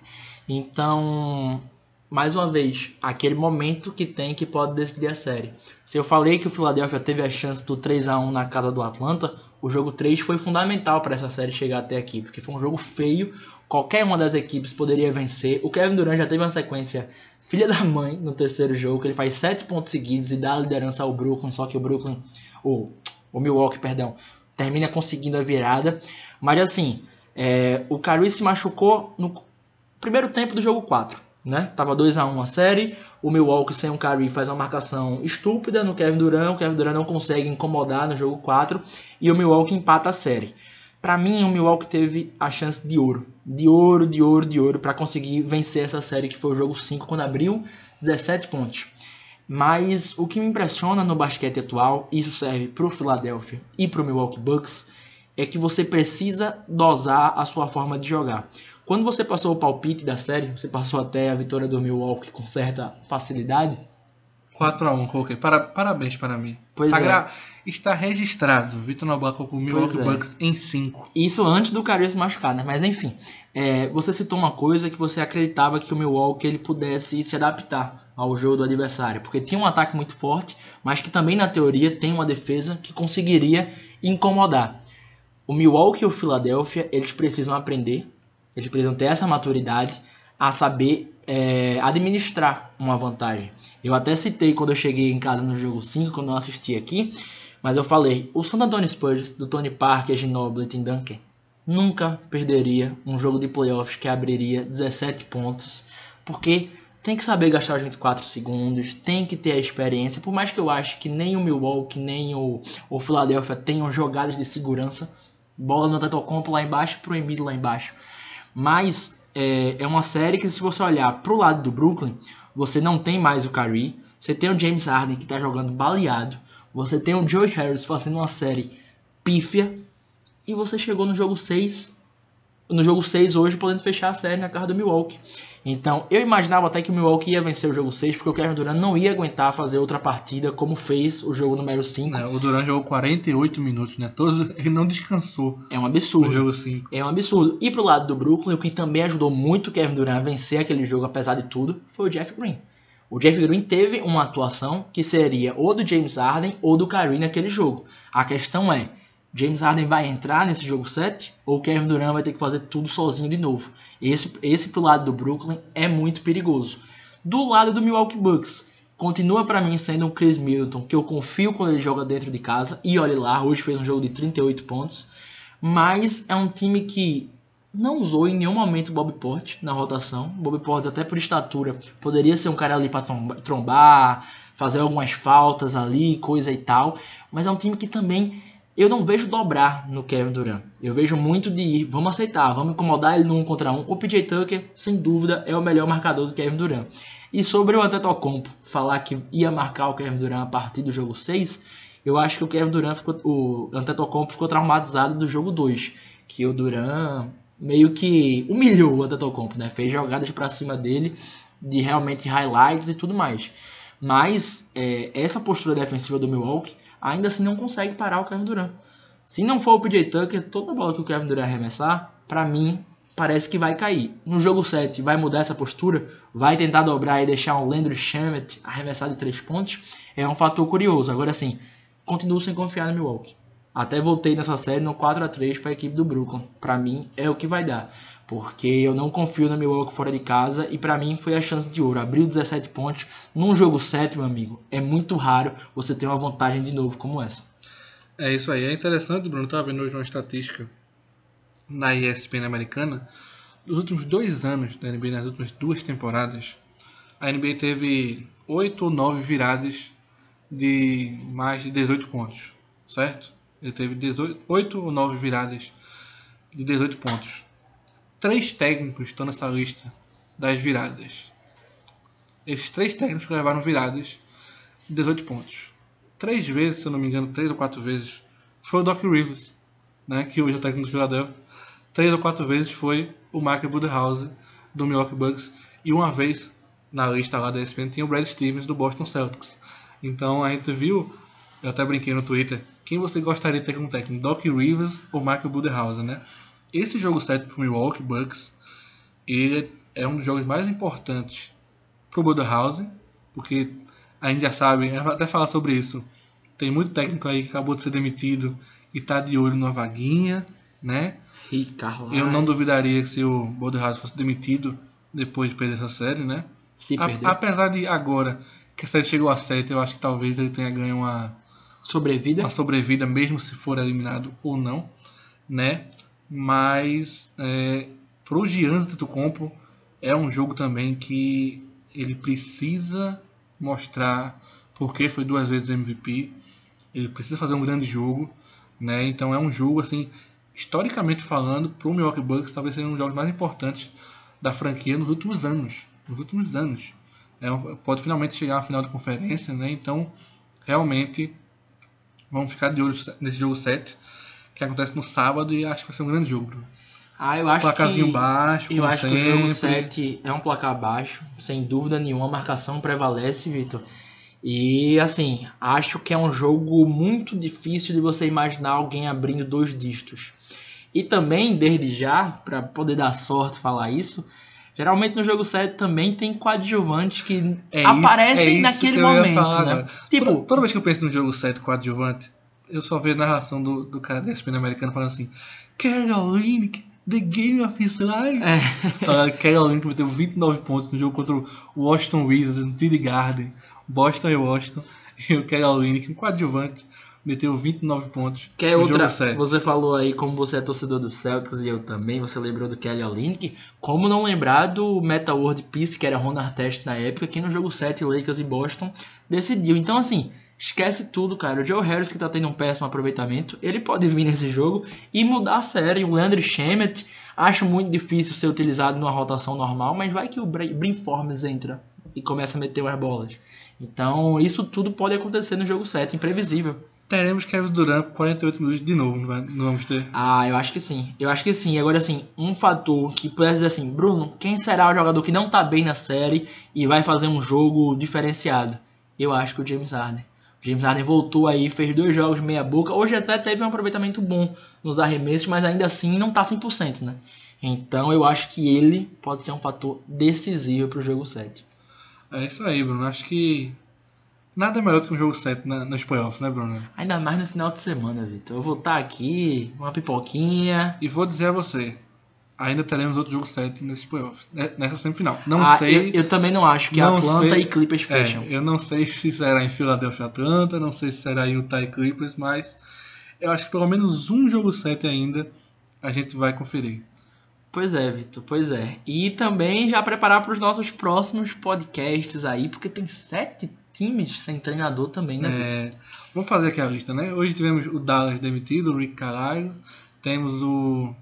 Então, mais uma vez, aquele momento que tem que pode decidir a série. Se eu falei que o Philadelphia teve a chance do 3 a 1 na casa do Atlanta, o jogo 3 foi fundamental para essa série chegar até aqui, porque foi um jogo feio, qualquer uma das equipes poderia vencer. O Kevin Durant já teve uma sequência filha da mãe no terceiro jogo, que ele faz 7 pontos seguidos e dá a liderança ao Brooklyn, só que o Brooklyn, o, o Milwaukee, perdão, termina conseguindo a virada. Mas assim, é, o Kyrie se machucou no primeiro tempo do jogo 4 né? Tava 2 a 1 a série. O Milwaukee sem o Kyrie faz uma marcação estúpida no Kevin Durant. O Kevin Durant não consegue incomodar no jogo 4 e o Milwaukee empata a série. Para mim, o Milwaukee teve a chance de ouro, de ouro, de ouro, de ouro para conseguir vencer essa série que foi o jogo 5 quando abriu 17 pontos. Mas o que me impressiona no basquete atual, isso serve para o Philadelphia e para o Milwaukee Bucks, é que você precisa dosar a sua forma de jogar. Quando você passou o palpite da série, você passou até a vitória do Milwaukee com certa facilidade. 4x1, coloquei. Para, parabéns para mim. Pois tá é. gra... Está registrado. Vitor Noblar colocou o Milwaukee é. Bucks em 5. Isso antes do Kyrie se machucar, né? Mas enfim, é, você citou uma coisa que você acreditava que o Milwaukee ele pudesse se adaptar ao jogo do adversário, porque tinha um ataque muito forte, mas que também na teoria tem uma defesa que conseguiria incomodar. O Milwaukee e o Philadelphia, eles precisam aprender, eles precisam ter essa maturidade a saber é, administrar uma vantagem. Eu até citei quando eu cheguei em casa no jogo 5, quando eu assisti aqui, mas eu falei, o San Antonio Spurs do Tony Parker, Ginobili e Tim Duncan nunca perderia um jogo de playoffs que abriria 17 pontos, porque tem que saber gastar os 24 segundos, tem que ter a experiência, por mais que eu ache que nem o Milwaukee, nem o, o Philadelphia tenham jogadas de segurança, bola no Tetocompo lá embaixo pro Embiid lá embaixo, mas é, é uma série que se você olhar pro lado do Brooklyn, você não tem mais o Kyrie, você tem o James Harden que está jogando baleado, você tem o Joey Harris fazendo uma série pífia, e você chegou no jogo 6, no jogo 6 hoje, podendo fechar a série na casa do Milwaukee. Então, eu imaginava até que o Milwaukee ia vencer o jogo 6, porque o Kevin Durant não ia aguentar fazer outra partida como fez o jogo número 5. É, o Durant jogou 48 minutos, né? Todos, ele não descansou. É um absurdo. Jogo 5. É um absurdo. E pro lado do Brooklyn, o que também ajudou muito o Kevin Durant a vencer aquele jogo, apesar de tudo, foi o Jeff Green. O Jeff Green teve uma atuação que seria ou do James Harden ou do Kyrie naquele jogo. A questão é, James Harden vai entrar nesse jogo 7 ou Kevin Durant vai ter que fazer tudo sozinho de novo. Esse, esse pro lado do Brooklyn é muito perigoso. Do lado do Milwaukee Bucks, continua para mim sendo um Chris Middleton que eu confio quando ele joga dentro de casa. E olha lá, hoje fez um jogo de 38 pontos. Mas é um time que não usou em nenhum momento o Bob Porte na rotação. Bob Porte, até por estatura, poderia ser um cara ali para trombar, fazer algumas faltas ali, coisa e tal. Mas é um time que também eu não vejo dobrar no Kevin Durant. Eu vejo muito de ir, vamos aceitar, vamos incomodar ele no 1 contra 1. O PJ Tucker, sem dúvida, é o melhor marcador do Kevin Durant. E sobre o Antetokounmpo falar que ia marcar o Kevin Durant a partir do jogo 6, eu acho que o Kevin Durant ficou, o Antetokounmpo ficou traumatizado do jogo 2, que o Durant meio que humilhou o Antetokounmpo, né? Fez jogadas para cima dele de realmente highlights e tudo mais. Mas é, essa postura defensiva do Milwaukee ainda assim não consegue parar o Kevin Durant. Se não for o PJ Tucker, toda bola que o Kevin Durant arremessar, para mim, parece que vai cair. No jogo 7, vai mudar essa postura? Vai tentar dobrar e deixar um Landry Shamet arremessar de 3 pontos? É um fator curioso. Agora sim, continuo sem confiar no Milwaukee. Até voltei nessa série no 4 a 3 para a equipe do Brooklyn. Para mim é o que vai dar, porque eu não confio no Milwaukee fora de casa e para mim foi a chance de ouro. Abriu 17 pontos num jogo 7, meu amigo. É muito raro você ter uma vantagem de novo como essa. É isso aí. É interessante, Bruno. Estava vendo hoje uma estatística na ESPN americana. Nos últimos dois anos da NBA, nas últimas duas temporadas, a NBA teve 8 ou 9 viradas de mais de 18 pontos, certo? Ele teve 18, 8 ou 9 viradas de 18 pontos. Três técnicos estão nessa lista das viradas. Esses três técnicos levaram viradas de 18 pontos. Três vezes, se eu não me engano, três ou quatro vezes, foi o Doc Rivers, né, que hoje é o técnico do Philadelphia. Três ou quatro vezes foi o Mark Budenholzer do Milwaukee Bucks. E uma vez, na lista lá da ESPN, tinha o Brad Stevens do Boston Celtics. Então a gente viu, eu até brinquei no Twitter, quem você gostaria de ter como técnico, Doc Rivers ou Michael Budenholzer, né? Esse jogo 7 para o Milwaukee Bucks, ele é um dos jogos mais importantes para o Budenholzer, porque a gente já sabe, até falar sobre isso, tem muito técnico aí que acabou de ser demitido e está de olho numa vaguinha, né? Ricardo. Eu não duvidaria que se o Budenholzer fosse demitido depois de perder essa série, né? Se perder. Apesar de agora que a série chegou a 7, eu acho que talvez ele tenha ganho uma sobrevida. Uma sobrevida, mesmo se for eliminado ou não, né? Mas é, pro Giannis Antetokounmpo é um jogo também que ele precisa mostrar porque foi duas vezes MVP. Ele precisa fazer um grande jogo, né? Então é um jogo assim, historicamente falando, pro Milwaukee Bucks talvez seja um dos jogos mais importantes da franquia nos últimos anos, nos últimos anos. É, pode finalmente chegar à final de conferência, né? Então realmente Vamos ficar de olho nesse jogo 7, que acontece no sábado e acho que vai ser um grande jogo. Ah, eu acho Placarzinho que, baixo, Eu acho sempre. que o jogo 7 é um placar baixo, sem dúvida nenhuma, a marcação prevalece, Vitor. E assim, acho que é um jogo muito difícil de você imaginar alguém abrindo dois dígitos. E também, desde já, para poder dar sorte falar isso, Geralmente no jogo 7 também tem coadjuvantes que É isso- aparecem é isso naquele que momento, né? Tipo, toda, toda vez que eu penso no jogo 7 coadjuvante, eu só vejo a narração do, do cara da ESPN americano falando assim: Caroline, the game of his life. é, Tá, Caroline que meteu 29 pontos no jogo contra o Washington Wizards no TD Garden, Boston e Washington. E o Caroline, que um coadjuvante, meteu 29 pontos Que é outra. jogo 7. Você falou aí como você é torcedor do Celtics e eu também. Você lembrou do Kelly Olynyk. Como não lembrar do Meta World Peace, que era Ron Artest na época, que no jogo 7 Lakers e Boston decidiu. Então, assim, esquece tudo, cara. O Joe Harris, que tá tendo um péssimo aproveitamento, ele pode vir nesse jogo e mudar a série. O Leandro Shemet, acho muito difícil ser utilizado numa rotação normal, mas vai que o Brin Brin Forms entra e começa a meter umas bolas. Então, isso tudo pode acontecer no jogo 7, imprevisível. Teremos Kevin Durant por 48 minutos de novo, não vamos ter? Ah, eu acho que sim. Eu acho que sim. Agora, assim, um fator que pudesse dizer assim, Bruno, quem será o jogador que não tá bem na série e vai fazer um jogo diferenciado? Eu acho que o James Harden. O James Harden voltou aí, fez dois jogos meia boca. Hoje até teve um aproveitamento bom nos arremessos, mas ainda assim não tá 100%, né? Então eu acho que ele pode ser um fator decisivo pro jogo 7. É isso aí, Bruno. Acho que nada é melhor do que um jogo 7 na, nos playoffs, né, Bruno? Ainda mais no final de semana, Vitor. Eu vou estar aqui, uma pipoquinha. E vou dizer a você, ainda teremos outro jogo 7 nesses playoffs, né, nessa semifinal. Não Ah, sei. Eu, eu também não acho que não Atlanta sei- e Clippers é, fecham. eu não sei se será em Philadelphia e Atlanta, não sei se será em Utah e Clippers, mas eu acho que pelo menos um jogo 7 ainda a gente vai conferir. Pois é, Vitor, pois é. E também já preparar para os nossos próximos podcasts aí, porque tem sete times sem treinador também, né, Vitor? É, vamos fazer aqui a lista, né? Hoje tivemos o Dallas demitido, o Rick Carlisle, temos o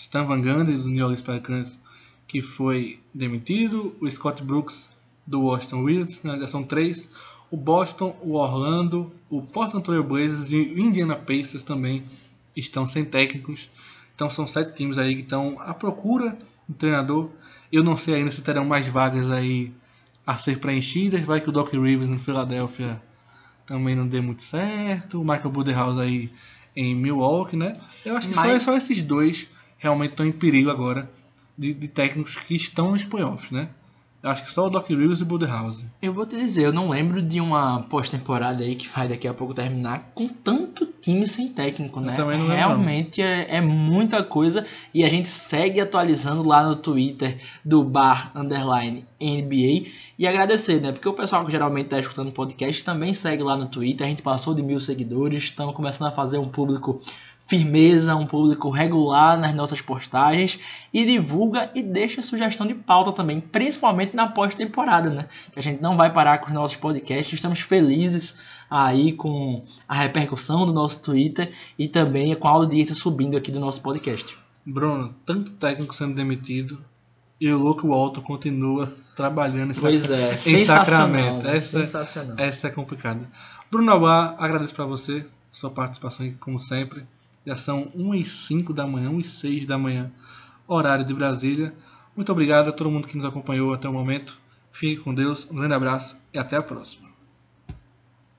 Stan Van Gundy do New Orleans Pelicans que foi demitido, o Scott Brooks do Washington Wizards, já são três, o Boston, o Orlando, o Portland Trail Blazers e o Indiana Pacers também estão sem técnicos. Então são sete times aí que estão à procura do treinador. Eu não sei ainda se terão mais vagas aí a ser preenchidas. Vai que o Doc Rivers em Filadélfia também não dê muito certo. O Michael Budenholzer aí em Milwaukee, né? Eu acho que só, Mas- só esses dois realmente estão em perigo agora de, de técnicos que estão nos playoffs, né? Eu acho que só o Doc Rivers e o Budenholzer. Eu vou te dizer, eu não lembro de uma pós-temporada aí que vai daqui a pouco terminar com tanto time sem técnico, né? também não lembro, Realmente é, é muita coisa e a gente segue atualizando lá no Twitter do Bar Underline NBA e agradecer, né? Porque o pessoal que geralmente está escutando o podcast também segue lá no Twitter. A gente passou de mil seguidores, estamos começando a fazer um público firmeza, um público regular nas nossas postagens e divulga e deixa sugestão de pauta também, principalmente na pós-temporada, né? Que a gente não vai parar com os nossos podcasts, estamos felizes aí com a repercussão do nosso Twitter e também com a audiência subindo aqui do nosso podcast. Bruno, tanto técnico sendo demitido e o Luke Walton continua trabalhando em Pois é, em sensacional. Sacramento. né? Essa, sensacional. essa é complicada. Bruno Aguar, agradeço para você, sua participação aqui, como sempre. Já são 1 e 5 da manhã, 1 e 6 da manhã, horário de Brasília. Muito obrigado a todo mundo que nos acompanhou até o momento. Fique com Deus, um grande abraço e até a próxima.